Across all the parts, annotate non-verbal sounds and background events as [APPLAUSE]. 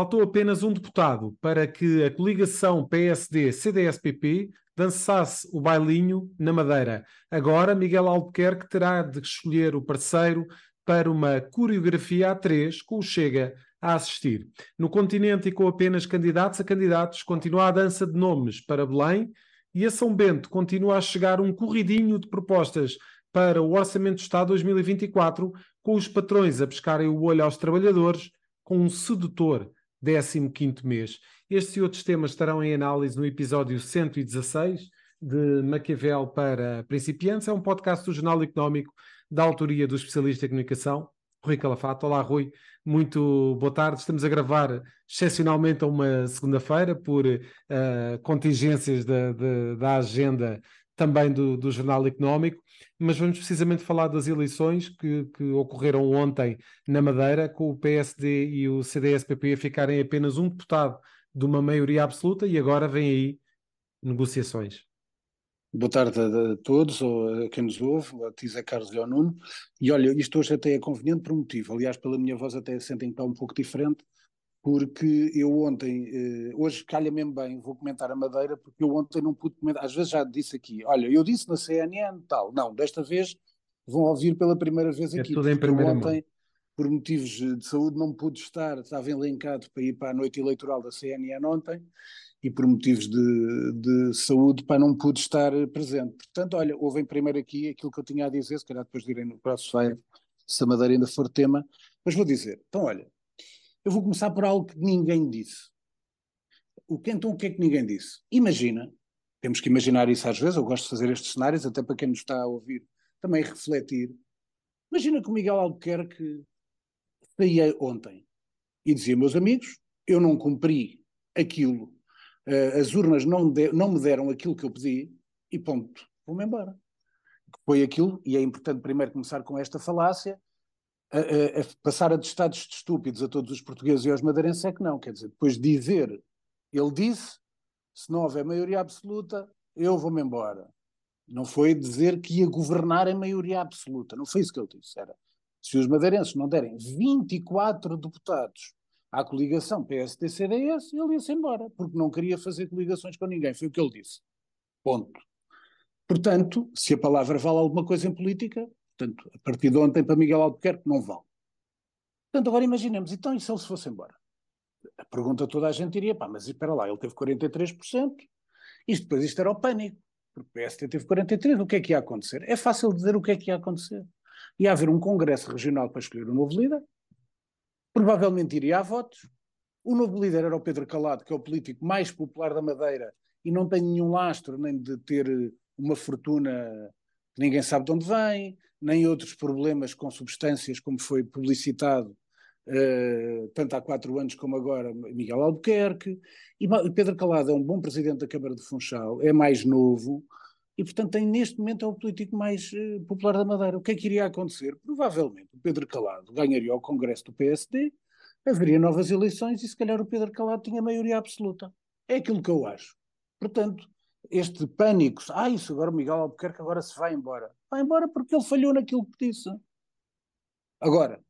Faltou apenas um deputado para que a coligação PSD-CDS-PP dançasse o bailinho na Madeira. Agora, Miguel Albuquerque terá de escolher o parceiro para uma coreografia a três com o Chega a assistir. No continente e com apenas candidatos a candidatos, continua a dança de nomes para Belém e a São Bento continua a chegar um corridinho de propostas para o Orçamento do Estado 2024, com os patrões a pescarem o olho aos trabalhadores com um sedutor 15º mês. Estes e outros temas estarão em análise no episódio 116 de Maquiavel para principiantes. É um podcast do Jornal Económico da autoria do especialista em comunicação, Rui Calafato. Olá, Rui. Muito boa tarde. Estamos a gravar excepcionalmente a uma segunda-feira por uh, contingências da, da agenda também do, do, Jornal Económico, mas vamos precisamente falar das eleições que, que, ocorreram ontem na Madeira, com o PSD e o CDS-PP a ficarem apenas um deputado de uma maioria absoluta e agora vem aí negociações. Boa tarde a, todos, ou a quem nos ouve, a Tisa Carlos Nuno. E olha, isto hoje até é conveniente por um motivo. Aliás, pela minha voz até sentem que está um pouco diferente, porque eu ontem, eh, hoje calha mesmo bem, vou comentar a Madeira, porque eu ontem não pude comentar, às vezes já disse aqui, olha, eu disse na CNN tal, não, desta vez vão ouvir pela primeira vez é aqui. É tudo em primeira ontem, mão. por motivos de saúde, não pude estar, estava elencado para ir para a noite eleitoral da CNN ontem, e por motivos de, de saúde, para não pude estar presente. Portanto, olha, houve em primeiro aqui aquilo que eu tinha a dizer, se calhar depois direi no próximo se a Madeira ainda for tema, mas vou dizer, então olha, eu vou começar por algo que ninguém disse. O que então o que é que ninguém disse? Imagina, temos que imaginar isso às vezes, eu gosto de fazer estes cenários, até para quem nos está a ouvir também refletir. Imagina que o Miguel Albuquerque saía ontem e dizia, meus amigos, eu não cumpri aquilo, uh, as urnas não, de, não me deram aquilo que eu pedi e ponto, vou-me embora. Foi aquilo, e é importante primeiro começar com esta falácia, a, a, a, passar a de estúpidos a todos os portugueses e aos madeirenses é que não. Quer dizer, depois de dizer, ele disse, se não houver maioria absoluta, eu vou-me embora. Não foi dizer que ia governar em maioria absoluta. Não foi isso que ele disse. Era, se os madeirenses não derem 24 deputados à coligação PSD-CDS, ele ia-se embora, porque não queria fazer coligações com ninguém. Foi o que ele disse. Ponto. Portanto, se a palavra vale alguma coisa em política, Portanto, a partir de ontem para Miguel Albuquerque não vale. Portanto, agora imaginemos, então e se ele se fosse embora? A pergunta toda a gente iria, pá, mas espera lá, ele teve 43%, isto depois isto era o pânico, porque o PST teve 43%, o que é que ia acontecer? É fácil dizer o que é que ia acontecer. Ia haver um congresso regional para escolher o um novo líder, provavelmente iria a votos, o novo líder era o Pedro Calado, que é o político mais popular da Madeira e não tem nenhum lastro nem de ter uma fortuna ninguém sabe de onde vem, nem outros problemas com substâncias, como foi publicitado uh, tanto há quatro anos como agora Miguel Albuquerque. E Pedro Calado é um bom presidente da Câmara de Funchal, é mais novo e, portanto, tem, neste momento é o político mais uh, popular da Madeira. O que é que iria acontecer? Provavelmente o Pedro Calado ganharia o Congresso do PSD, haveria novas eleições e, se calhar, o Pedro Calado tinha maioria absoluta. É aquilo que eu acho. Portanto, este pânico, ah, isso agora o Miguel Albuquerque agora se vai embora. Vai embora porque ele falhou naquilo que disse. Agora,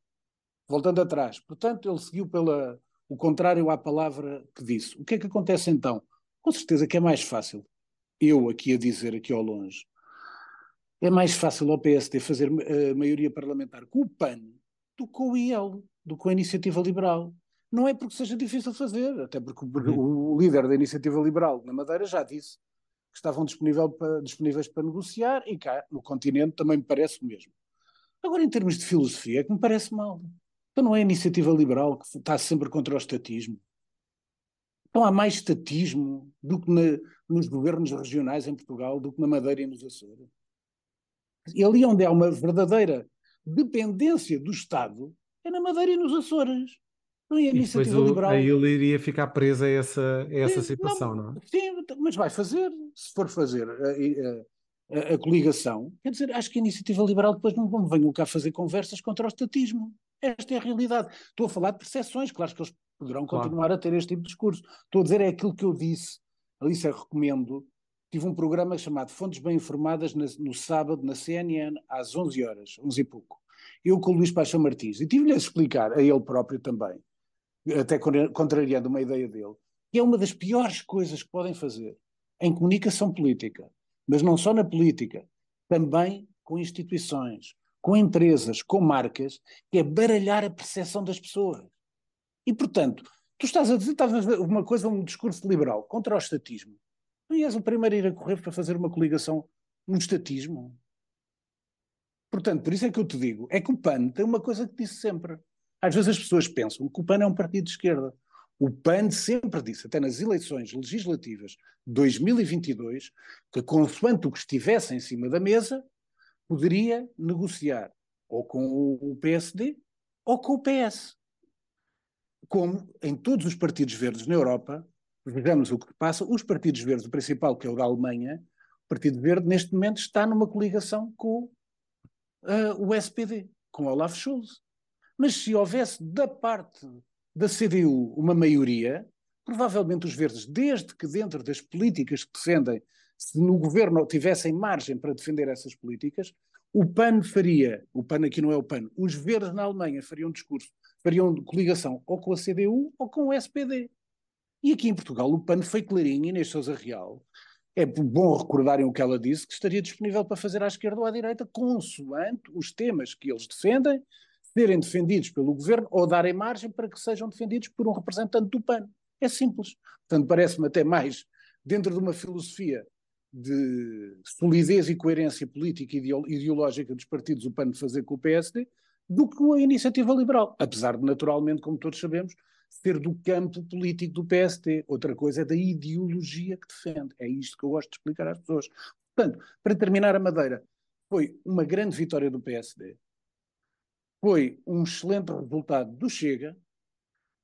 voltando atrás, portanto, ele seguiu pela o contrário à palavra que disse. O que é que acontece então? Com certeza que é mais fácil, eu aqui a dizer, aqui ao longe, é mais fácil ao PSD fazer a maioria parlamentar com o PAN do que com o IL, do que com a Iniciativa Liberal. Não é porque seja difícil fazer, até porque o, o líder da Iniciativa Liberal na Madeira já disse que estavam disponível para, disponíveis para negociar e cá no continente também me parece o mesmo. Agora, em termos de filosofia, é que me parece mal. Então não é a iniciativa liberal que está sempre contra o estatismo. Então há mais estatismo do que na, nos governos regionais em Portugal, do que na Madeira e nos Açores. E ali onde há uma verdadeira dependência do Estado, é na Madeira e nos Açores. É a iniciativa o, liberal. Aí ele iria ficar preso a essa, a essa sim, situação, não, não, é? Sim, mas vai fazer, se for fazer a, a, a, coligação, quer dizer, acho que a iniciativa liberal depois não, não venham cá fazer conversas contra o estatismo. Esta é a realidade. Estou a falar de percepções, claro que eles poderão claro. continuar a ter este tipo de discurso. Estou a dizer é aquilo que eu disse. Alice, eu recomendo. Tive um programa chamado Fontes Bem Informadas na, no sábado na CNN às 11 horas, 11 e pouco. Eu com o Luís Paixão Martins. E tive-lhe a explicar, a ele próprio também, até contrariando uma ideia dele, que é uma das piores coisas que podem fazer em comunicação política, mas não só na política, também com instituições, com empresas, com marcas, que é baralhar a percepção das pessoas. E, portanto, tu estás a dizer estás a uma coisa, um discurso liberal contra o estatismo. Tu és o primeiro a ir a correr para fazer uma coligação no estatismo. Portanto, por isso é que eu te digo, é que o PAN tem uma coisa que disse sempre. Às vezes as pessoas pensam que o PAN é um partido de esquerda. O PAN sempre disse, até nas eleições legislativas de 2022, que consoante o que estivesse em cima da mesa, poderia negociar ou com o PSD ou com o PS. Como em todos os partidos verdes na Europa, vejamos o que passa, os partidos verdes, o principal, que é o da Alemanha, o Partido Verde, neste momento está numa coligação com uh, o SPD, com Olaf Scholz. Mas se houvesse da parte da CDU uma maioria, provavelmente os verdes, desde que dentro das políticas que defendem, se no governo tivessem margem para defender essas políticas, o PAN faria, o PAN aqui não é o PAN, os verdes na Alemanha fariam um discurso, fariam coligação ou com a CDU ou com o SPD. E aqui em Portugal o PAN foi clarinho, Inês Sousa Real, é bom recordarem o que ela disse, que estaria disponível para fazer à esquerda ou à direita, consoante os temas que eles defendem, serem defendidos pelo governo ou darem margem para que sejam defendidos por um representante do PAN. É simples. Portanto, parece-me até mais dentro de uma filosofia de solidez e coerência política e ideológica dos partidos o PAN fazer com o PSD do que a iniciativa liberal. Apesar de, naturalmente, como todos sabemos, ser do campo político do PSD. Outra coisa é da ideologia que defende. É isto que eu gosto de explicar às pessoas. Portanto, para terminar a Madeira, foi uma grande vitória do PSD, foi um excelente resultado do Chega,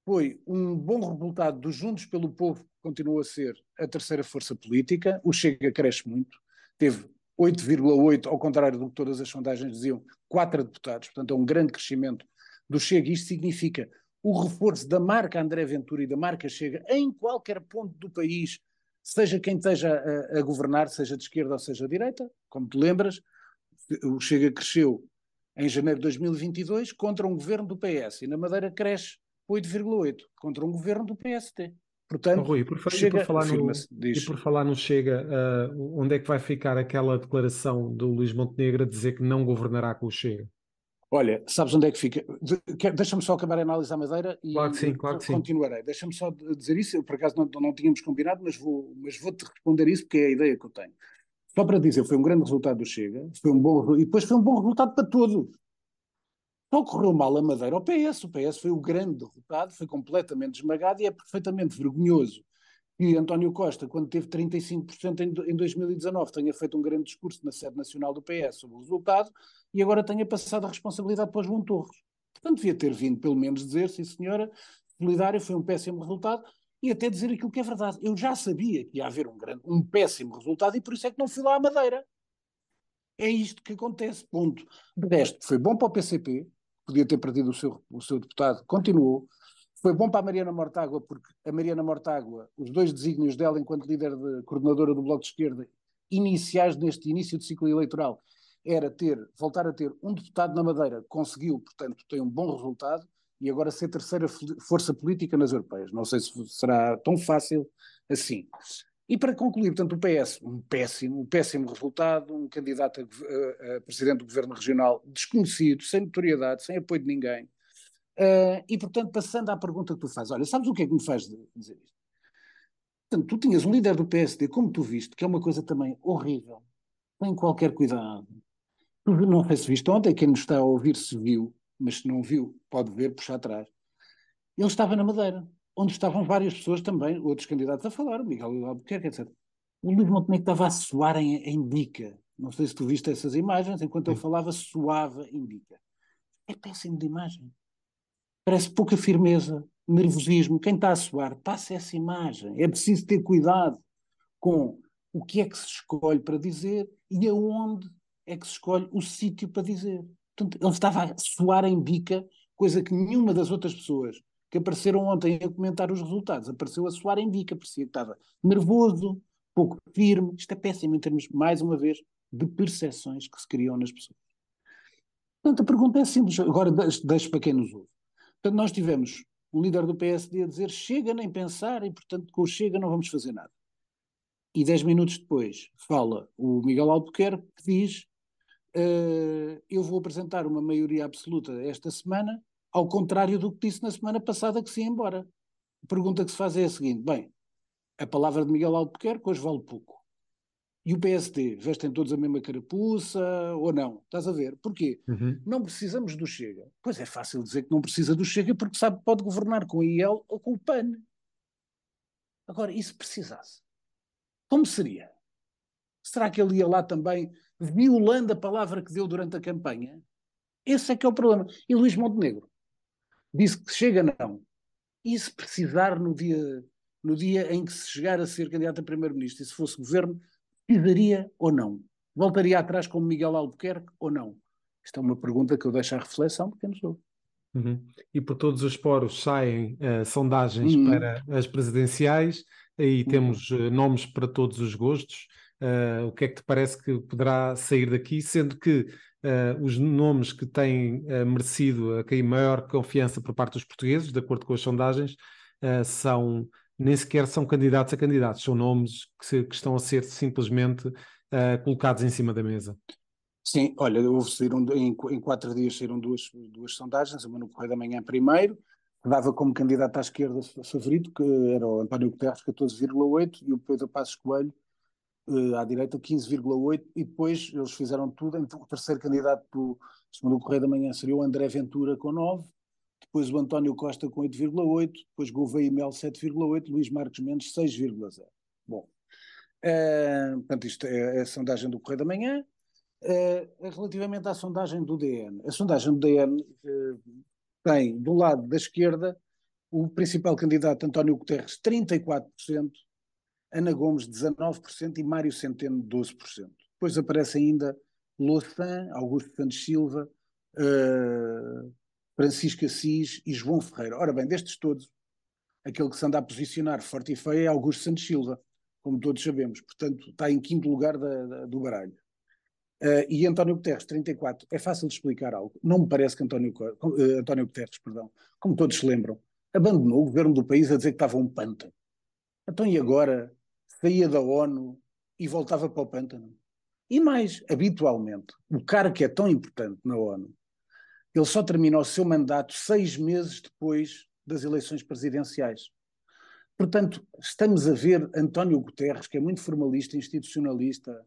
foi um bom resultado dos Juntos pelo Povo, que continua a ser a terceira força política. O Chega cresce muito, teve 8,8, ao contrário do que todas as sondagens diziam, quatro deputados, portanto é um grande crescimento do Chega. Isto significa o reforço da marca André Ventura e da marca Chega em qualquer ponto do país, seja quem esteja a, a governar, seja de esquerda ou seja de direita, como te lembras, o Chega cresceu em janeiro de 2022 contra um governo do PS e na Madeira cresce 8,8 contra um governo do PST. Portanto, oh, Rui, por, chega, e, por falar no, e por falar no Chega, uh, onde é que vai ficar aquela declaração do Luís Montenegro a dizer que não governará com o Chega? Olha, sabes onde é que fica? De, Deixa-me só acabar a análise à Madeira e claro que sim, claro que continuarei. Deixa-me só dizer isso, eu por acaso não, não tínhamos combinado, mas vou, mas vou-te responder isso porque é a ideia que eu tenho. Só para dizer, foi um grande resultado do Chega, foi um bom, e depois foi um bom resultado para todos. Só correu mal a Madeira ao PS, o PS foi o grande derrotado, foi completamente esmagado e é perfeitamente vergonhoso que António Costa, quando teve 35% em, em 2019, tenha feito um grande discurso na sede nacional do PS sobre o resultado e agora tenha passado a responsabilidade para o João Torres. Portanto, devia ter vindo pelo menos dizer, sim senhora, solidário foi um péssimo resultado e até dizer aquilo que é verdade. Eu já sabia que ia haver um, grande, um péssimo resultado e por isso é que não fui lá à Madeira. É isto que acontece, ponto. De resto, foi bom para o PCP, podia ter perdido o seu, o seu deputado, continuou, foi bom para a Mariana Mortágua, porque a Mariana Mortágua, os dois desígnios dela enquanto líder de coordenadora do Bloco de Esquerda, iniciais neste início de ciclo eleitoral, era ter, voltar a ter um deputado na Madeira, conseguiu, portanto, tem um bom resultado, e agora ser terceira força política nas europeias. Não sei se será tão fácil assim. E para concluir, portanto, o PS, um péssimo, um péssimo resultado, um candidato a, a, a presidente do governo regional desconhecido, sem notoriedade, sem apoio de ninguém, Uh, e, portanto, passando à pergunta que tu fazes, olha, sabes o que é que me faz dizer isto? Portanto, tu tinhas um líder do PSD, como tu viste, que é uma coisa também horrível, tem qualquer cuidado. Não sei se viste ontem, quem nos está a ouvir se viu, mas se não viu, pode ver, puxar atrás. Ele estava na Madeira, onde estavam várias pessoas também, outros candidatos a falar, o Miguel Albuquerque, etc. O Luís Montenegro estava a suar em, em bica. Não sei se tu viste essas imagens, enquanto ele falava, suava em bica. É péssimo de imagem parece pouca firmeza, nervosismo. Quem está a suar, passa essa imagem. É preciso ter cuidado com o que é que se escolhe para dizer e aonde é que se escolhe o sítio para dizer. Portanto, ele estava a suar em bica, coisa que nenhuma das outras pessoas que apareceram ontem a comentar os resultados apareceu a suar em bica, parecia que estava nervoso, pouco firme. Isto é péssimo em termos, mais uma vez, de percepções que se criam nas pessoas. Portanto, a pergunta é simples, agora deixo para quem nos ouve. Portanto, nós tivemos um líder do PSD a dizer chega nem pensar e, portanto, com o chega não vamos fazer nada. E dez minutos depois fala o Miguel Albuquerque que diz eu vou apresentar uma maioria absoluta esta semana, ao contrário do que disse na semana passada que se ia embora. A pergunta que se faz é a seguinte, bem, a palavra de Miguel Albuquerque hoje vale pouco. E o PSD, vestem todos a mesma carapuça ou não? Estás a ver? Porquê? Uhum. Não precisamos do Chega. Pois é fácil dizer que não precisa do Chega porque sabe que pode governar com a IEL ou com o PAN. Agora, e se precisasse? Como seria? Será que ele ia lá também violando a palavra que deu durante a campanha? Esse é que é o problema. E Luís Montenegro disse que chega não. E se precisar no dia, no dia em que se chegar a ser candidato a primeiro-ministro e se fosse governo, precisaria ou não? Voltaria atrás como Miguel Albuquerque ou não? Esta é uma pergunta que eu deixo à reflexão porque não sou. Uhum. E por todos os poros saem uh, sondagens uhum. para as presidenciais, aí uhum. temos uh, nomes para todos os gostos. Uh, o que é que te parece que poderá sair daqui, sendo que os nomes que têm merecido a maior confiança por parte dos portugueses, de acordo com as sondagens, são nem sequer são candidatos a candidatos, são nomes que, se, que estão a ser simplesmente uh, colocados em cima da mesa. Sim, olha, houve saíram, em, em quatro dias saíram duas, duas sondagens, uma no Correio da Manhã primeiro, dava como candidato à esquerda favorito, que era o António Guterres, 14,8, e o Pedro Passos Coelho, uh, à direita, 15,8, e depois eles fizeram tudo, então, o terceiro candidato do, segundo o Correio da Manhã seria o André Ventura, com 9, depois o António Costa com 8,8, depois Gouveia e Mel 7,8, Luís Marcos Mendes 6,0. Bom, uh, portanto isto é, é, a sondagem do Correio da Manhã. Uh, relativamente à sondagem do DN, a sondagem do DN tem, do lado da esquerda, o principal candidato António Guterres 34%, Ana Gomes 19% e Mário Centeno 12%. Depois aparece ainda Louçã, Augusto Santos Silva, uh, Francisco Assis e João Ferreira. Ora bem, destes todos, aquele que se anda a posicionar forte e feio é Augusto Santos Silva, como todos sabemos. Portanto, está em quinto lugar da, da, do baralho. Uh, e António Guterres, 34. É fácil de explicar algo. Não me parece que António, uh, António Guterres, perdão, como todos se lembram, abandonou o governo do país a dizer que estava um pântano. Então e agora saía da ONU e voltava para o pântano? E mais, habitualmente, o cara que é tão importante na ONU ele só termina o seu mandato seis meses depois das eleições presidenciais. Portanto, estamos a ver António Guterres, que é muito formalista, institucionalista,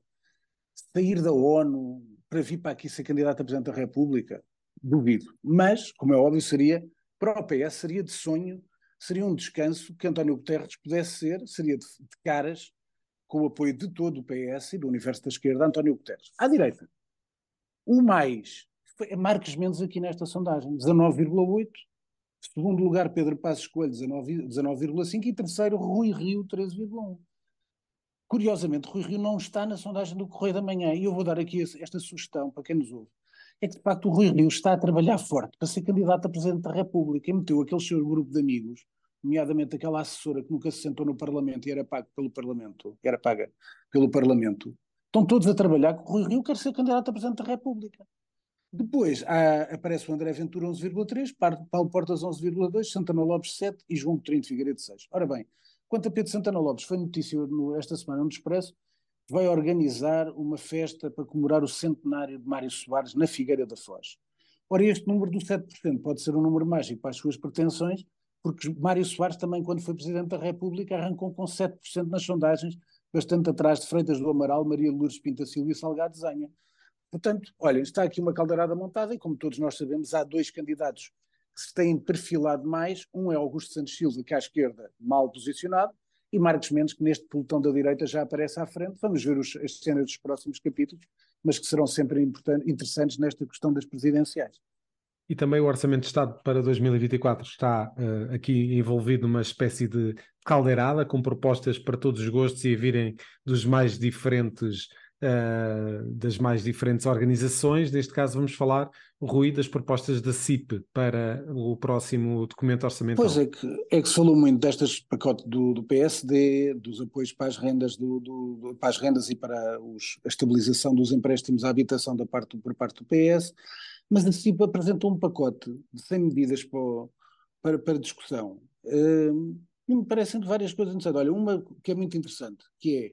sair da ONU para vir para aqui ser candidato a Presidente da República? Duvido. Mas, como é óbvio, seria, para o PS, seria de sonho, seria um descanso que António Guterres pudesse ser, seria de, de caras, com o apoio de todo o PS e do universo da esquerda, António Guterres. À direita, o mais é Marcos Mendes aqui nesta sondagem, 19,8. Segundo lugar, Pedro Passos Coelho, 19,5. E terceiro, Rui Rio, 13,1. Curiosamente, Rui Rio não está na sondagem do Correio da Manhã. E eu vou dar aqui esta sugestão para quem nos ouve. É que, de facto, o Rui Rio está a trabalhar forte para ser candidato a Presidente da República e meteu aquele seu grupo de amigos, nomeadamente aquela assessora que nunca se sentou no Parlamento e era paga pelo Parlamento, era paga pelo Parlamento, estão todos a trabalhar que o Rui Rio quer ser candidato a Presidente da República. Depois há, aparece o André Ventura 11,3, Paulo Portas 11,2, Santana Lopes 7 e João Coutinho Figueiredo 6. Ora bem, quanto a Pedro Santana Lopes, foi notícia no, esta semana no Expresso, vai organizar uma festa para comemorar o centenário de Mário Soares na Figueira da Foz. Ora, este número do 7% pode ser um número mágico para as suas pretensões, porque Mário Soares também, quando foi Presidente da República, arrancou com 7% nas sondagens, bastante atrás de Freitas do Amaral, Maria Lourdes Pinta Silva e Salgado Zanha. Portanto, olha, está aqui uma caldeirada montada e, como todos nós sabemos, há dois candidatos que se têm perfilado mais. Um é Augusto Santos Silva, que é à esquerda, mal posicionado, e Marcos Mendes, que neste pelotão da direita já aparece à frente. Vamos ver os, as cenas dos próximos capítulos, mas que serão sempre interessantes nesta questão das presidenciais. E também o Orçamento de Estado para 2024 está uh, aqui envolvido numa espécie de caldeirada, com propostas para todos os gostos e virem dos mais diferentes uh, das mais diferentes organizações. Neste caso, vamos falar, Rui, das propostas da CIP para o próximo documento orçamental. Pois é que, é que se falou muito destas pacote do, do PSD, dos apoios para as rendas, do, do, para as rendas e para os, a estabilização dos empréstimos à habitação da parte, por parte do PS, mas a CIP apresentou um pacote de 100 medidas para o, para, para discussão. Uh, me parecem várias coisas interessantes. Olha, uma que é muito interessante, que é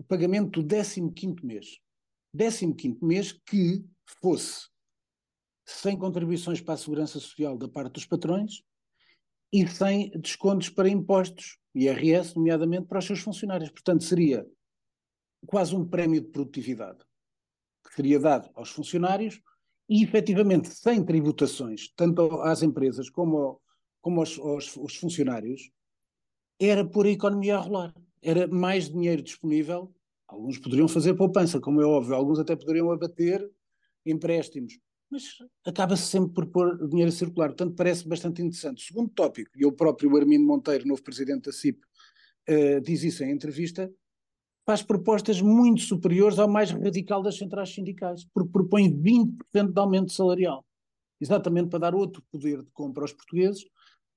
o pagamento do 15 mês. 15 mês que fosse sem contribuições para a segurança social da parte dos patrões e sem descontos para impostos, IRS, nomeadamente para os seus funcionários. Portanto, seria quase um prémio de produtividade que seria dado aos funcionários e, efetivamente, sem tributações, tanto às empresas como, como aos, aos, aos funcionários, era pôr a economia a rolar. Era mais dinheiro disponível. Alguns poderiam fazer poupança, como é óbvio, alguns até poderiam abater empréstimos, mas acaba-se sempre por pôr dinheiro a circular. Portanto, parece bastante interessante. Segundo tópico, e o próprio Armindo Monteiro, novo presidente da CIP, uh, diz isso em entrevista, faz propostas muito superiores ao mais radical das centrais sindicais, porque propõe 20% de aumento salarial, exatamente para dar outro poder de compra aos portugueses,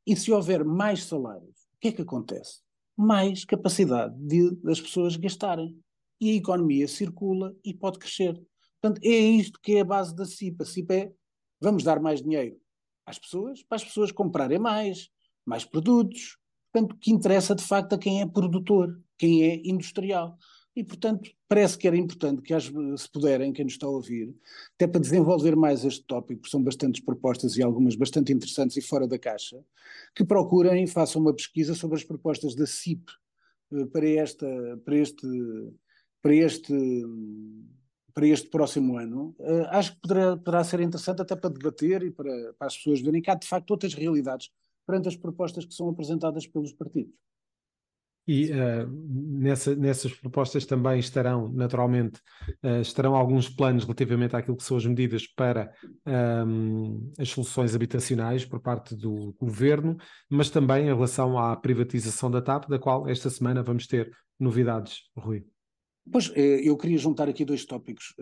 e se houver mais salários que é que acontece? Mais capacidade de, das pessoas gastarem. E a economia circula e pode crescer. Portanto, é isto que é a base da CIP. A CIP é vamos dar mais dinheiro às pessoas, para as pessoas comprarem mais, mais produtos. Portanto, que interessa de facto a quem é produtor, quem é industrial. E, portanto, parece que era importante que, se puderem, quem nos está a ouvir, até para desenvolver mais este tópico, porque são bastantes propostas e algumas bastante interessantes e fora da caixa, que procurem, façam uma pesquisa sobre as propostas da CIP eh, para, esta, para, este, para, este, para este próximo ano. Uh, acho que poderá, poderá ser interessante até para debater e para, para as pessoas verem que há, de facto, outras realidades perante as propostas que são apresentadas pelos partidos. E uh, nessa, nessas propostas também estarão, naturalmente, uh, estarão alguns planos relativamente àquilo que são as medidas para um, as soluções habitacionais por parte do governo, mas também em relação à privatização da TAP, da qual esta semana vamos ter novidades, Rui. Pois, eh, eu queria juntar aqui dois tópicos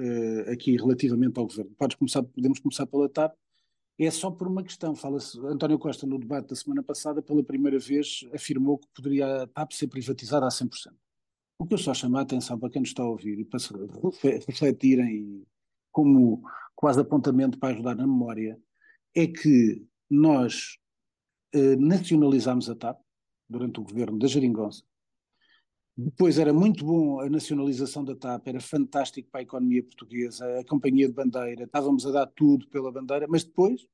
aqui relativamente ao governo. Podes começar, podemos começar pela TAP é só por uma questão. Fala-se, António Costa, no debate da semana passada, pela primeira vez, afirmou que poderia a TAP ser privatizada a 100%. O que eu só chamo a atenção para quem nos está a ouvir e para [LAUGHS] refletirem como quase apontamento para ajudar na memória, é que nós eh, nacionalizámos a TAP durante o governo da Jeringonça. Depois era muito bom a nacionalização da TAP, era fantástico para a economia portuguesa, a companhia de bandeira, estávamos a dar tudo pela bandeira, mas depois,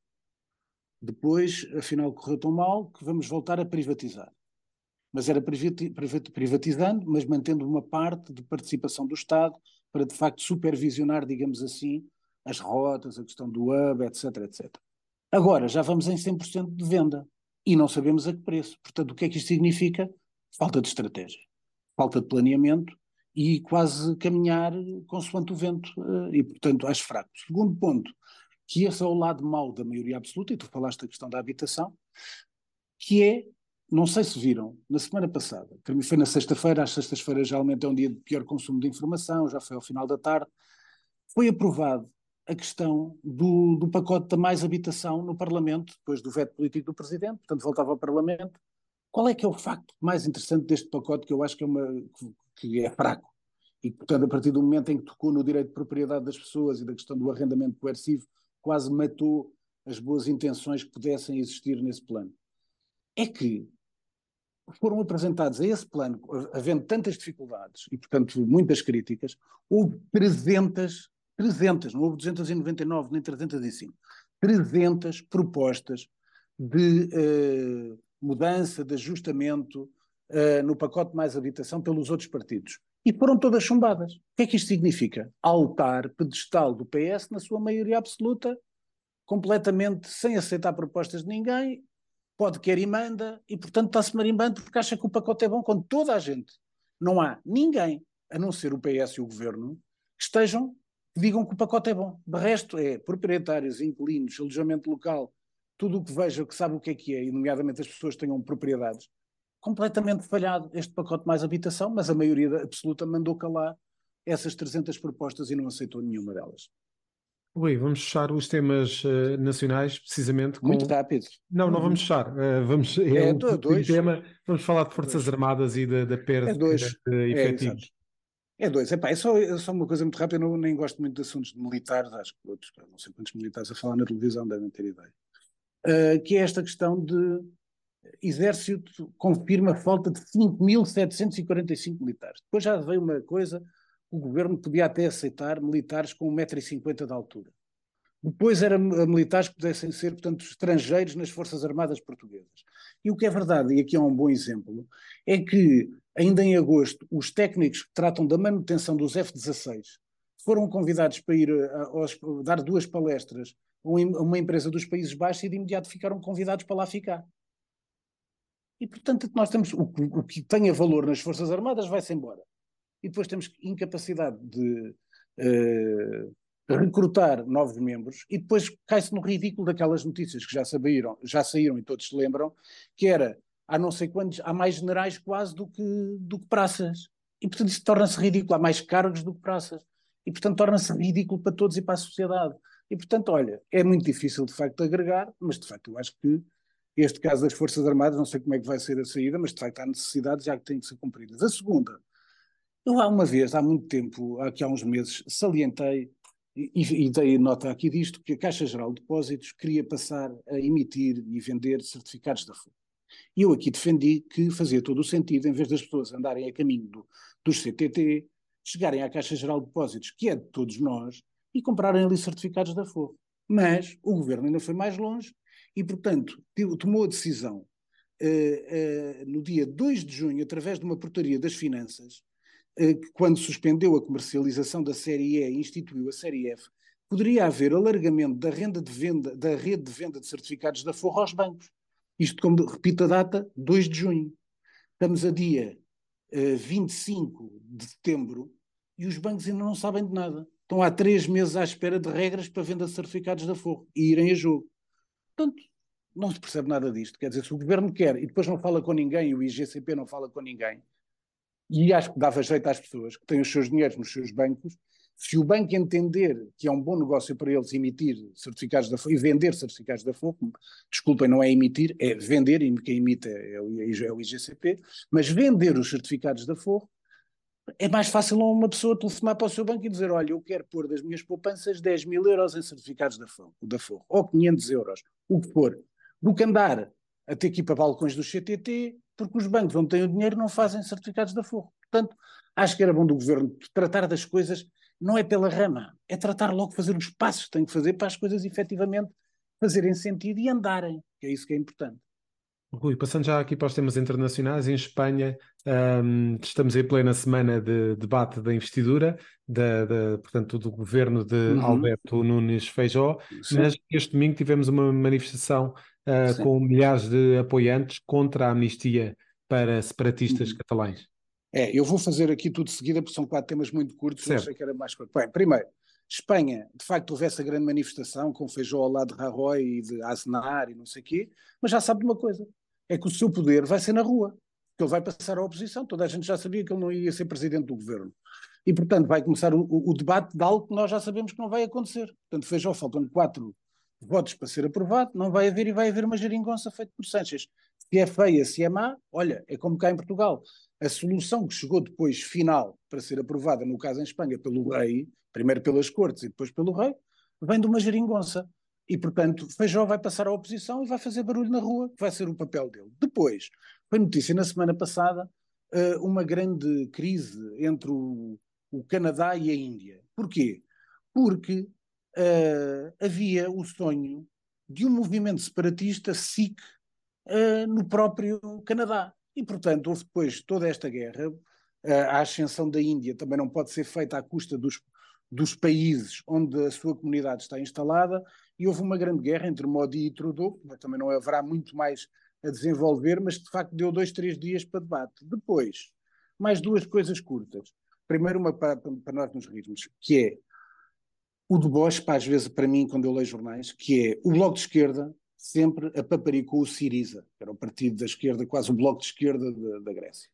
depois, afinal correu tão mal que vamos voltar a privatizar. Mas era privatizando, mas mantendo uma parte de participação do Estado para de facto supervisionar, digamos assim, as rotas, a questão do hub, etc, etc. Agora já vamos em 100% de venda e não sabemos a que preço. Portanto, o que é que isto significa? Falta de estratégia falta de planeamento e quase caminhar consoante o vento, eh, e portanto acho fraco. Segundo ponto, que esse é o lado mau da maioria absoluta, e tu falaste da questão da habitação, que é, não sei se viram, na semana passada, foi na sexta-feira, às sextas-feiras geralmente é um dia de pior consumo de informação, já foi ao final da tarde, foi aprovado a questão do, do pacote da mais habitação no Parlamento, depois do veto político do Presidente, portanto voltava ao Parlamento, qual é que é o facto mais interessante deste pacote que eu acho que é, uma, que é fraco? E, portanto, a partir do momento em que tocou no direito de propriedade das pessoas e da questão do arrendamento coercivo, quase matou as boas intenções que pudessem existir nesse plano. É que foram apresentados a esse plano, havendo tantas dificuldades e, portanto, muitas críticas, houve 300, 300, não houve 299 nem 305, 300 propostas de uh, mudança, de ajustamento uh, no pacote mais habitação pelos outros partidos. E foram todas chumbadas. O que é que isto significa? Altar pedestal do PS na sua maioria absoluta, completamente sem aceitar propostas de ninguém, pode querer e manda, e portanto está-se marimbando porque acha que o pacote é bom quando toda a gente, não há ninguém, a não ser o PS e o Governo, que estejam, que digam que o pacote é bom. De resto é proprietários, inquilinos, alojamento local, tudo o que veja, que sabe o que é que é, e nomeadamente as pessoas tenham propriedades, completamente falhado este pacote mais habitação, mas a maioria absoluta mandou calar essas 300 propostas e não aceitou nenhuma delas. Ui, vamos fechar os temas uh, nacionais, precisamente. Com... Muito rápido. Não, não vamos fechar. Uh, vamos, é, é um dois. tema. Vamos falar de Forças dois. Armadas e da, da perda é dois. de efetivos. É, é dois. Epá, é, só, é só uma coisa muito rápida. Eu não, nem gosto muito de assuntos de militares. Acho que outros, não sei quantos militares a falar na televisão devem ter ideia. Uh, que é esta questão de exército confirma falta de 5.745 militares. Depois já veio uma coisa, o governo podia até aceitar militares com 1,50m de altura. Depois eram militares que pudessem ser, portanto, estrangeiros nas Forças Armadas Portuguesas. E o que é verdade, e aqui é um bom exemplo, é que ainda em agosto os técnicos que tratam da manutenção dos F-16 foram convidados para ir a, a, a dar duas palestras uma empresa dos Países Baixos e de imediato ficaram convidados para lá ficar. E, portanto, nós temos o, o que tenha valor nas Forças Armadas vai-se embora. E depois temos incapacidade de uh, recrutar novos membros e depois cai-se no ridículo daquelas notícias que já saíram, já saíram e todos se lembram, que era há não sei quantos, há mais generais quase do que, do que praças. E portanto isso torna-se ridículo, há mais cargos do que praças. E portanto torna-se ridículo para todos e para a sociedade. E portanto, olha, é muito difícil de facto agregar, mas de facto eu acho que este caso das Forças Armadas, não sei como é que vai ser a saída, mas de facto há necessidades já que têm que ser cumpridas. A segunda, eu há uma vez, há muito tempo, aqui há uns meses, salientei e, e dei nota aqui disto, que a Caixa Geral de Depósitos queria passar a emitir e vender certificados da FUN. E eu aqui defendi que fazia todo o sentido, em vez das pessoas andarem a caminho do, dos CTT, chegarem à Caixa Geral de Depósitos, que é de todos nós, e comprarem ali certificados da FUN. Mas o governo ainda foi mais longe e, portanto, tomou a decisão uh, uh, no dia 2 de junho, através de uma portaria das finanças, que quando suspendeu a comercialização da série E e instituiu a série F, poderia haver alargamento da renda de venda, da rede de venda de certificados da Forra aos bancos. Isto, como repito a data, 2 de junho. Estamos a dia uh, 25 de setembro e os bancos ainda não sabem de nada. Estão há três meses à espera de regras para venda de certificados da Forro e irem a jogo. Portanto, não se percebe nada disto. Quer dizer, se o governo quer e depois não fala com ninguém o IGCP não fala com ninguém, e acho que dava jeito às pessoas que têm os seus dinheiros nos seus bancos, se o banco entender que é um bom negócio para eles emitir certificados da FOC e vender certificados da FOC, desculpem, não é emitir, é vender, e quem emite é o, é IGCP, mas vender os certificados da FOC, é mais fácil uma pessoa telefonar para o seu banco e dizer, olha, eu quero pôr das minhas poupanças 10 mil euros em certificados da FOC, da ou 500 euros, o que for, do que andar a ter que ir para balcões do CTT, porque os bancos onde têm o dinheiro não fazem certificados da Forro. Portanto, acho que era bom do governo tratar das coisas, não é pela rama, é tratar logo, fazer os passos que tem que fazer para as coisas efetivamente fazerem sentido e andarem, que é isso que é importante. Rui, passando já aqui para os temas internacionais, em Espanha um, estamos em plena semana de debate da investidura, da, da portanto, do governo de uhum. Alberto Nunes Feijó, Sim. mas este domingo tivemos uma manifestação uh, com milhares de apoiantes contra a amnistia para separatistas uhum. catalães. É, eu vou fazer aqui tudo de seguida, porque são quatro temas muito curtos, certo. achei que era mais curto. Bem, primeiro, Espanha, de facto, houve essa grande manifestação com Feijó ao lado de Rajoy e de Aznar e não sei o quê, mas já sabe de uma coisa, é que o seu poder vai ser na rua, que ele vai passar à oposição, toda a gente já sabia que ele não ia ser presidente do governo. E, portanto, vai começar o, o, debate de algo que nós já sabemos que não vai acontecer. Portanto, Feijó, faltam quatro votos para ser aprovado, não vai haver e vai haver uma geringonça feita por Sanches. Se é feia, se é má, olha, é como cá em Portugal. A solução que chegou depois, final, para ser aprovada, no caso em Espanha, pelo rei, primeiro pelas cortes e depois pelo rei, vem de uma geringonça. E, portanto, Feijó vai passar à oposição e vai fazer barulho na rua, vai ser o papel dele. Depois, foi notícia na semana passada, uh, uma grande crise entre o, o Canadá e a Índia. Porquê? Porque uh, havia o sonho de um movimento separatista SIC uh, no próprio Canadá. E, portanto, houve depois toda esta guerra. Uh, a ascensão da Índia também não pode ser feita à custa dos, dos países onde a sua comunidade está instalada. E houve uma grande guerra entre Modi e Trudeau, também não haverá muito mais a desenvolver, mas de facto deu dois, três dias para debate. Depois, mais duas coisas curtas. Primeiro, uma para, para nós nos rirmos, que é o deboche, às vezes, para mim, quando eu leio jornais, que é o Bloco de Esquerda sempre apaparicou o Siriza, que era o partido da esquerda, quase o Bloco de Esquerda da, da Grécia.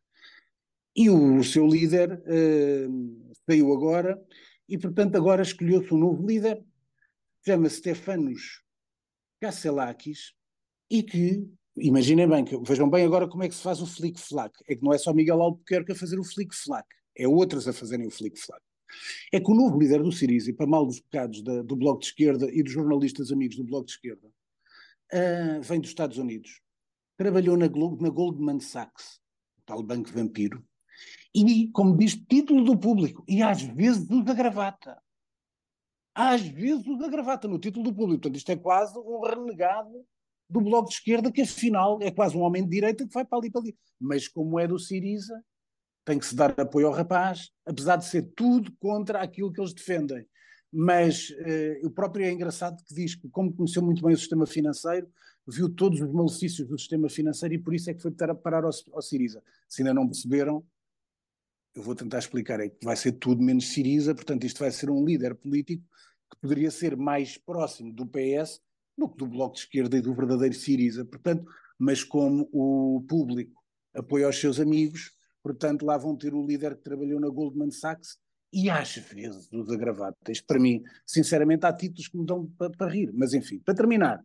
E o, o seu líder uh, saiu agora, e portanto agora escolheu-se um novo líder, chama-se Stefanos Kasselakis, e que, imaginem bem, que, vejam bem agora como é que se faz o flick-flack, é que não é só Miguel Albuquerque a fazer o flick-flack, é outros a fazerem o flick-flack é que o novo líder do Siriza, para mal dos pecados da, do Bloco de Esquerda e dos jornalistas amigos do Bloco de Esquerda, uh, vem dos Estados Unidos. Trabalhou na, na Goldman Sachs, tal banco vampiro, e, como diz, título do público, e às vezes usa gravata. Às vezes usa gravata no título do público. Portanto, isto é quase um renegado do Bloco de Esquerda, que afinal é quase um homem de direita que vai para ali para ali. Mas como é do Siriza, tem que se dar apoio ao rapaz, apesar de ser tudo contra aquilo que eles defendem. Mas uh, o próprio é engraçado que diz que, como conheceu muito bem o sistema financeiro, viu todos os malefícios do sistema financeiro e por isso é que foi parar ao, ao Siriza. Se ainda não perceberam, eu vou tentar explicar, é que vai ser tudo menos Siriza, portanto isto vai ser um líder político que poderia ser mais próximo do PS do que do Bloco de Esquerda e do verdadeiro Siriza, portanto, mas como o público apoia os seus amigos, portanto lá vão ter o líder que trabalhou na Goldman Sachs e às vezes os agravatas. Para mim, sinceramente, há títulos que me dão para, para rir, mas enfim, para terminar,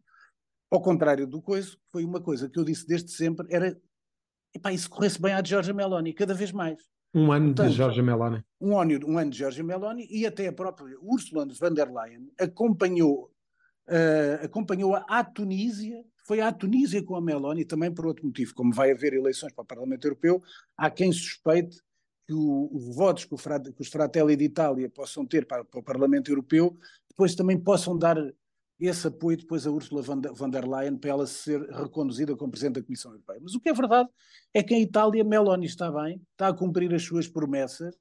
ao contrário do coiso, foi uma coisa que eu disse desde sempre, era, epá, isso corresse bem à Georgia Meloni, cada vez mais. Um ano Portanto, de Giorgia Meloni. Um ano, um ano de Giorgia Meloni e até a própria Ursula von der Leyen acompanhou, uh, acompanhou à Tunísia, foi à Tunísia com a Meloni, também por outro motivo, como vai haver eleições para o Parlamento Europeu, há quem suspeite que o, os votos que, o, que os Fratelli d'Italia possam ter para, para o Parlamento Europeu depois também possam dar esse apoio depois a Ursula von der Leyen para ela ser reconduzida como Presidente da Comissão Europeia. Mas o que é verdade é que em Itália Meloni está bem, está a cumprir as suas promessas,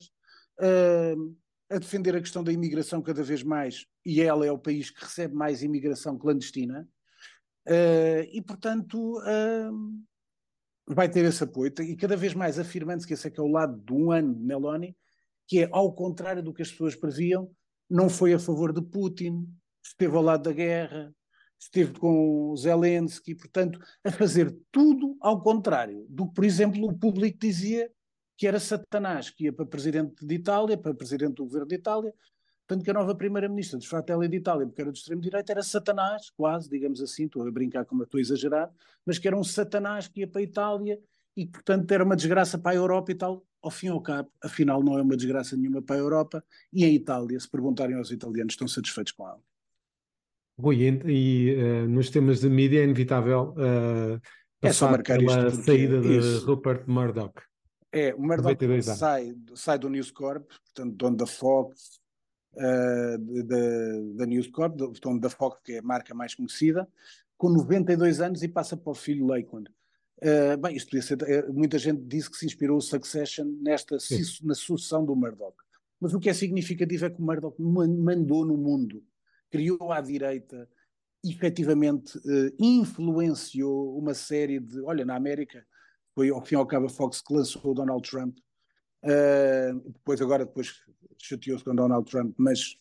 uh, a defender a questão da imigração cada vez mais, e ela é o país que recebe mais imigração clandestina, uh, e portanto uh, vai ter esse apoio, e cada vez mais afirmando-se que esse é que é o lado de um ano de Meloni, que é ao contrário do que as pessoas previam, não foi a favor de Putin, esteve ao lado da guerra, esteve com Zelensky, portanto, a fazer tudo ao contrário do que, por exemplo, o público dizia que era Satanás, que ia para presidente de Itália, para presidente do governo de Itália, tanto que a nova primeira-ministra dos Fratelli de Itália, porque era do extremo-direito, era Satanás, quase, digamos assim, estou a brincar como estou a exagerar, mas que era um Satanás que ia para a Itália e, portanto, era uma desgraça para a Europa e tal. Ao fim e ao cabo, afinal, não é uma desgraça nenhuma para a Europa e a Itália, se perguntarem aos italianos, estão satisfeitos com ela. Rui, e uh, nos temas de mídia é inevitável uh, é só marcar pela isto saída de isso. Rupert Murdoch. É, o Murdoch sai, sai do News Corp, portanto, dono da Fox, uh, da News Corp, dono da Fox, que é a marca mais conhecida, com 92 anos e passa para o filho Lakeland. Uh, bem, isto podia ser. muita gente disse que se inspirou o Succession nesta na sucessão do Murdoch. Mas o que é significativo é que o Murdoch mandou no mundo criou à direita, efetivamente uh, influenciou uma série de. Olha, na América, foi ao fim e ao cabo a Fox que lançou o Donald Trump. Uh, depois, agora, depois chateou-se com Donald Trump, mas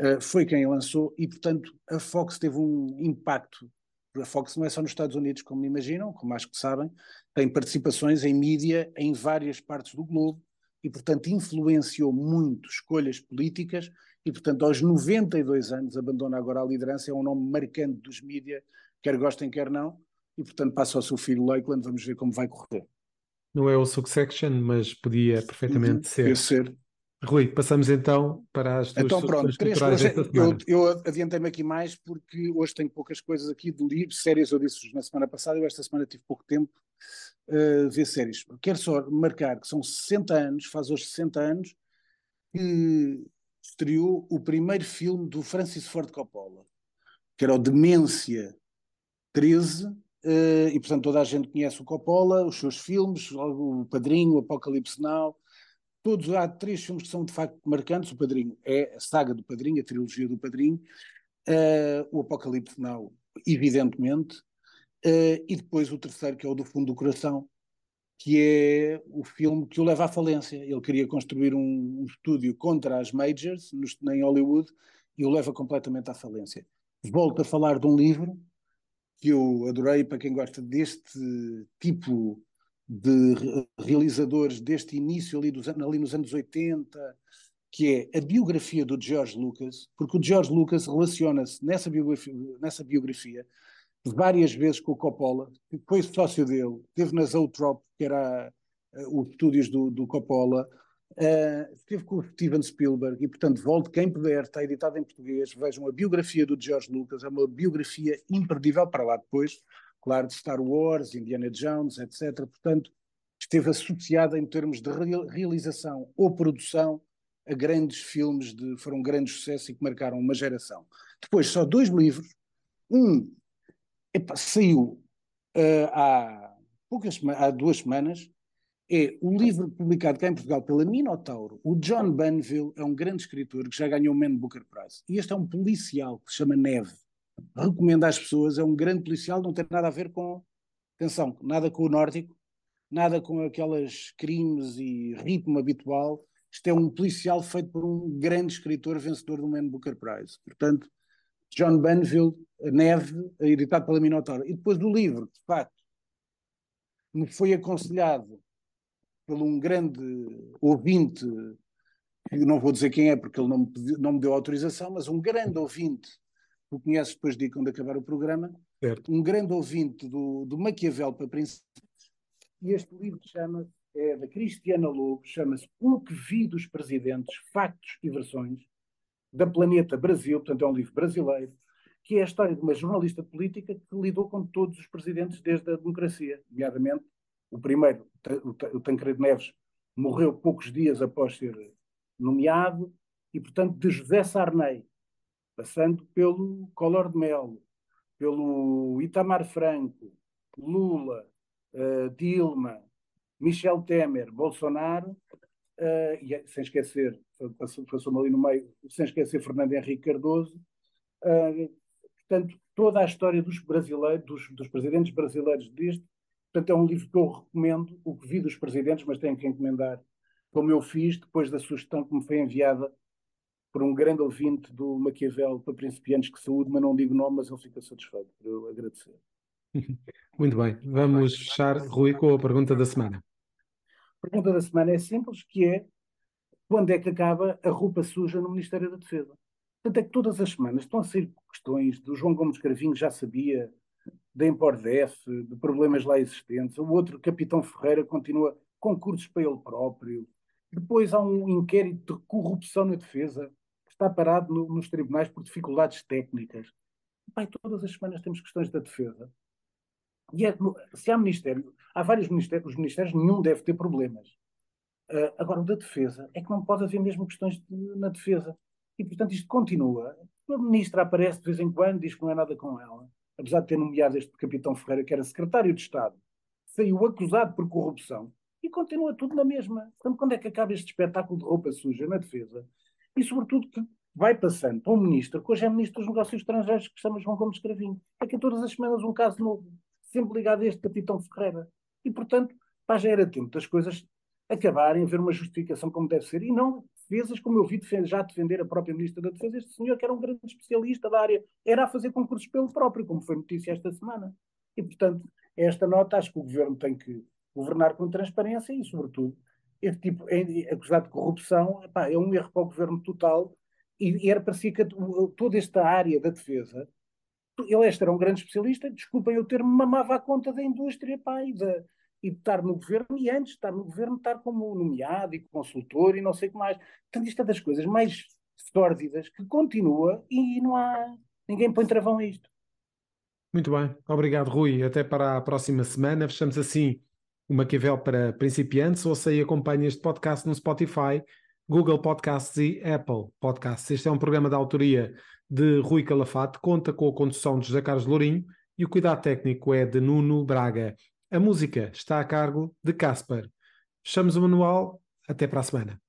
uh, foi quem lançou, e portanto a Fox teve um impacto. A Fox não é só nos Estados Unidos, como imaginam, como acho que sabem, tem participações em mídia em várias partes do globo e, portanto, influenciou muito escolhas políticas e, portanto, aos 92 anos abandona agora a liderança, é um nome marcante dos mídias, quer gostem, quer não, e, portanto, passa ao seu filho Lakeland, vamos ver como vai correr. Não é o Succession, mas podia perfeitamente uhum, ser. ser. Rui, passamos então para as tuas Então pronto, três coisas. Eu, eu adiantei-me aqui mais porque hoje tenho poucas coisas aqui de livros, séries eu disse na semana passada, eu esta semana tive pouco tempo uh, ver séries. Quero só marcar que são 60 anos, faz hoje 60 anos, que estreou o primeiro filme do Francis Ford Coppola, que era o Demência 13, uh, e portanto toda a gente conhece o Coppola, os seus filmes, o Padrinho, o Apocalipse Now, todos há três filmes que são de facto marcantes. O Padrinho é a saga do Padrinho, a trilogia do Padrinho, uh, o Apocalipse Now, evidentemente, uh, e depois o terceiro, que é o do Fundo do Coração, que é o filme que o leva à falência. Ele queria construir um, um estúdio contra as majors no, em Hollywood e o leva completamente à falência. Volto a falar de um livro que eu adorei para quem gosta deste tipo de realizadores deste início ali, dos, ali nos anos 80, que é a biografia do George Lucas, porque o George Lucas relaciona-se nessa biografia, nessa biografia várias vezes com o Coppola, foi sócio dele, teve na Zootrope, que era uh, os estúdios do, do Coppola, Uh, esteve com o Steven Spielberg e, portanto, volte quem puder, está editado em português. Vejam a biografia do George Lucas, é uma biografia imperdível para lá depois, claro, de Star Wars, Indiana Jones, etc. Portanto, esteve associada em termos de realização ou produção a grandes filmes, de, foram grandes sucessos e que marcaram uma geração. Depois, só dois livros. Um epa, saiu uh, há, poucas, há duas semanas, é o livro publicado cá em Portugal pela Minotauro. O John Banville é um grande escritor que já ganhou o Man Booker Prize. E este é um policial que se chama Neve. Recomendo às pessoas, é um grande policial, não tem nada a ver com, atenção, nada com o nórdico, nada com aquelas crimes e ritmo habitual. Isto é um policial feito por um grande escritor vencedor do Man Booker Prize. Portanto, John Banville, Neve, editado pela Minotauro. E depois do livro, de facto, me foi aconselhado por um grande ouvinte, não vou dizer quem é porque ele não me, pediu, não me deu autorização, mas um grande ouvinte, que conheces depois de quando acabar o programa, certo. um grande ouvinte do, do Maquiavel para Princesas, e este livro chama é da Cristiana Lobo, chama-se O que vi dos presidentes, factos e versões, da Planeta Brasil, portanto é um livro brasileiro, que é a história de uma jornalista política que lidou com todos os presidentes desde a democracia, nomeadamente o primeiro, o Tancredo Neves, morreu poucos dias após ser nomeado, e, portanto, de José Sarney, passando pelo Collor de Mello, pelo Itamar Franco, Lula, uh, Dilma, Michel Temer, Bolsonaro, uh, e sem esquecer, passou-me ali no meio, sem esquecer Fernando Henrique Cardoso, uh, portanto, toda a história dos brasileiros, dos, dos presidentes brasileiros desde Portanto, é um livro que eu recomendo, o que vi dos presidentes, mas tenho que encomendar, como eu fiz, depois da sugestão que me foi enviada por um grande ouvinte do Maquiavel para principiantes que saúde, mas não digo nome, mas ele fica satisfeito por eu agradecer. [LAUGHS] Muito bem, vamos fechar, Rui, com a pergunta da semana. A pergunta da semana é simples, que é quando é que acaba a roupa suja no Ministério da Defesa? Portanto, é que todas as semanas estão a sair questões do João Gomes Cravinho, já sabia, da Empordef, de problemas lá existentes. O outro, Capitão Ferreira, continua concursos para ele próprio. Depois há um inquérito de corrupção na defesa, que está parado no, nos tribunais por dificuldades técnicas. Pai, todas as semanas temos questões da defesa. E é, se há ministério, há vários ministérios, os ministérios, nenhum deve ter problemas. Uh, agora, o da defesa é que não pode haver mesmo questões de, na defesa. E, portanto, isto continua. A ministra aparece de vez em quando, diz que não é nada com ela apesar de ter nomeado este capitão Ferreira, que era secretário de Estado, saiu acusado por corrupção e continua tudo na mesma. Portanto, quando é que acaba este espetáculo de roupa suja na defesa? E, sobretudo, que vai passando para um ministro, que hoje é ministro dos Negócios Estrangeiros, que chama João Gomes Cravinho. É que todas as semanas um caso novo, sempre ligado a este capitão Ferreira. E, portanto, pá, já era tempo das coisas acabarem, haver uma justificação como deve ser, e não defesas, como eu vi já defender a própria Ministra da Defesa, este senhor que era um grande especialista da área, era a fazer concursos pelo próprio, como foi notícia esta semana. E, portanto, esta nota, acho que o Governo tem que governar com transparência e, sobretudo, este tipo, é, acusado de corrupção, epá, é um erro para o Governo total e, e era parecia que toda esta área da defesa, ele este era um grande especialista, desculpem eu ter-me mamava a conta da indústria pá, e da, e estar no governo, e antes de estar no governo, estar como nomeado e consultor e não sei o que mais. Portanto, isto é das coisas mais sórdidas que continua e não há. ninguém põe travão a isto. Muito bem, obrigado, Rui. Até para a próxima semana. Fechamos assim o Maquiavel para principiantes. Ouça e acompanhe este podcast no Spotify, Google Podcasts e Apple Podcasts. Este é um programa da autoria de Rui Calafate, conta com a condução de José Carlos Lourinho e o cuidado técnico é de Nuno Braga. A música está a cargo de Casper. Fechamos o manual. Até para a semana.